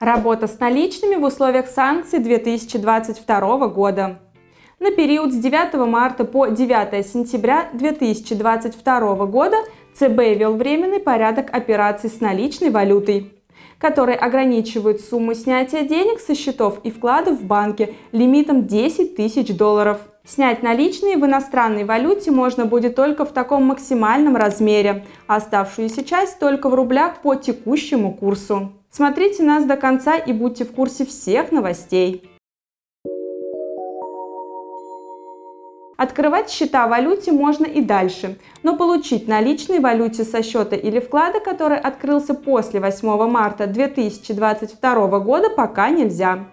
Работа с наличными в условиях санкций 2022 года. На период с 9 марта по 9 сентября 2022 года ЦБ ввел временный порядок операций с наличной валютой, который ограничивает сумму снятия денег со счетов и вкладов в банке лимитом 10 тысяч долларов. Снять наличные в иностранной валюте можно будет только в таком максимальном размере, а оставшуюся часть только в рублях по текущему курсу. Смотрите нас до конца и будьте в курсе всех новостей. Открывать счета в валюте можно и дальше, но получить наличные в валюте со счета или вклада, который открылся после 8 марта 2022 года, пока нельзя.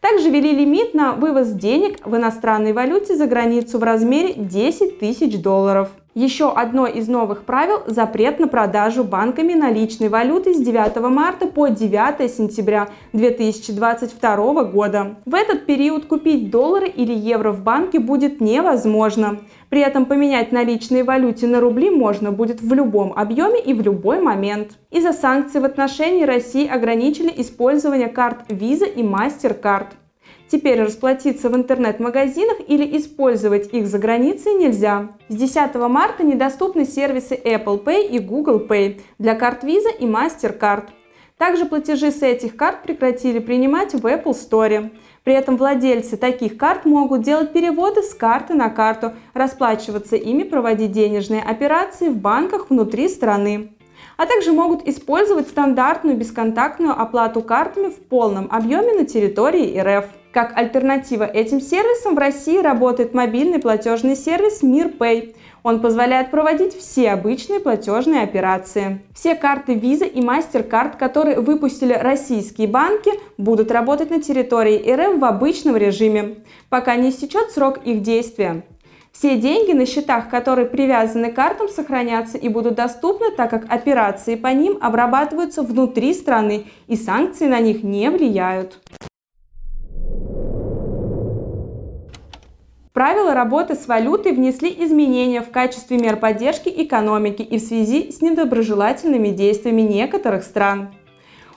Также ввели лимит на вывоз денег в иностранной валюте за границу в размере 10 тысяч долларов. Еще одно из новых правил – запрет на продажу банками наличной валюты с 9 марта по 9 сентября 2022 года. В этот период купить доллары или евро в банке будет невозможно. При этом поменять наличные валюте на рубли можно будет в любом объеме и в любой момент. Из-за санкций в отношении России ограничили использование карт Visa и MasterCard. Теперь расплатиться в интернет-магазинах или использовать их за границей нельзя. С 10 марта недоступны сервисы Apple Pay и Google Pay для карт Visa и MasterCard. Также платежи с этих карт прекратили принимать в Apple Store. При этом владельцы таких карт могут делать переводы с карты на карту, расплачиваться ими, проводить денежные операции в банках внутри страны а также могут использовать стандартную бесконтактную оплату картами в полном объеме на территории РФ. Как альтернатива этим сервисам в России работает мобильный платежный сервис MirPay. Он позволяет проводить все обычные платежные операции. Все карты Visa и MasterCard, которые выпустили российские банки, будут работать на территории РФ в обычном режиме, пока не истечет срок их действия. Все деньги на счетах, которые привязаны к картам, сохранятся и будут доступны, так как операции по ним обрабатываются внутри страны и санкции на них не влияют. Правила работы с валютой внесли изменения в качестве мер поддержки экономики и в связи с недоброжелательными действиями некоторых стран.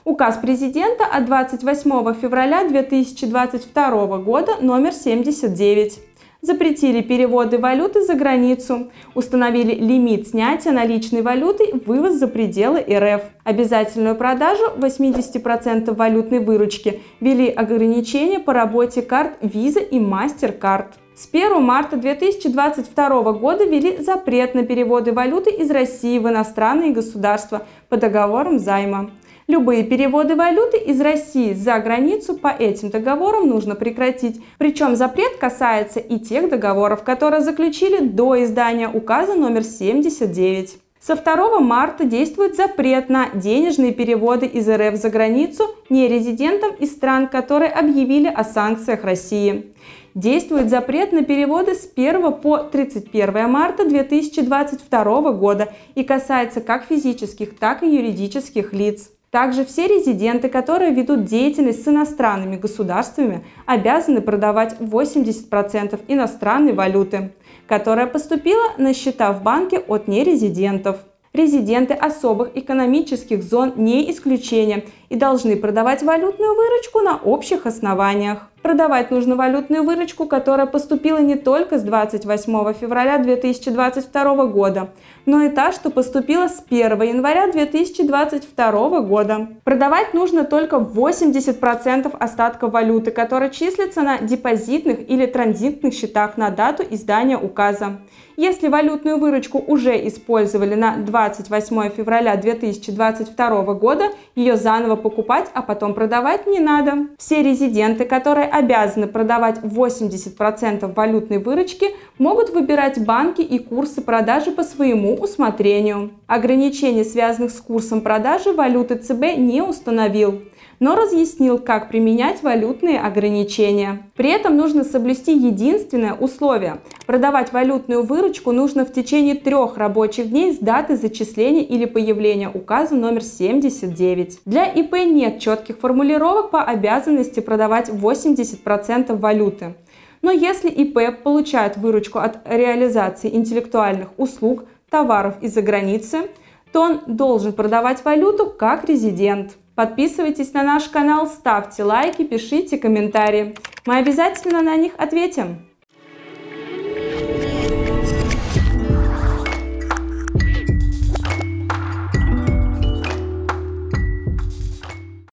Указ президента от 28 февраля 2022 года номер 79 запретили переводы валюты за границу, установили лимит снятия наличной валюты, вывоз за пределы РФ, обязательную продажу 80% валютной выручки, ввели ограничения по работе карт Visa и MasterCard. С 1 марта 2022 года ввели запрет на переводы валюты из России в иностранные государства по договорам займа. Любые переводы валюты из России за границу по этим договорам нужно прекратить. Причем запрет касается и тех договоров, которые заключили до издания указа номер 79. Со 2 марта действует запрет на денежные переводы из РФ за границу нерезидентам из стран, которые объявили о санкциях России. Действует запрет на переводы с 1 по 31 марта 2022 года и касается как физических, так и юридических лиц. Также все резиденты, которые ведут деятельность с иностранными государствами, обязаны продавать 80% иностранной валюты, которая поступила на счета в банке от нерезидентов. Резиденты особых экономических зон не исключение и должны продавать валютную выручку на общих основаниях. Продавать нужно валютную выручку, которая поступила не только с 28 февраля 2022 года, но и та, что поступила с 1 января 2022 года. Продавать нужно только 80% остатков валюты, которая числится на депозитных или транзитных счетах на дату издания указа. Если валютную выручку уже использовали на 28 февраля 2022 года, ее заново покупать, а потом продавать не надо. Все резиденты, которые обязаны продавать 80% валютной выручки, могут выбирать банки и курсы продажи по своему усмотрению. Ограничений, связанных с курсом продажи валюты ЦБ не установил но разъяснил, как применять валютные ограничения. При этом нужно соблюсти единственное условие. Продавать валютную выручку нужно в течение трех рабочих дней с даты зачисления или появления указа номер 79. Для ИП нет четких формулировок по обязанности продавать 80% валюты. Но если ИП получает выручку от реализации интеллектуальных услуг, товаров из-за границы, то он должен продавать валюту как резидент. Подписывайтесь на наш канал, ставьте лайки, пишите комментарии. Мы обязательно на них ответим.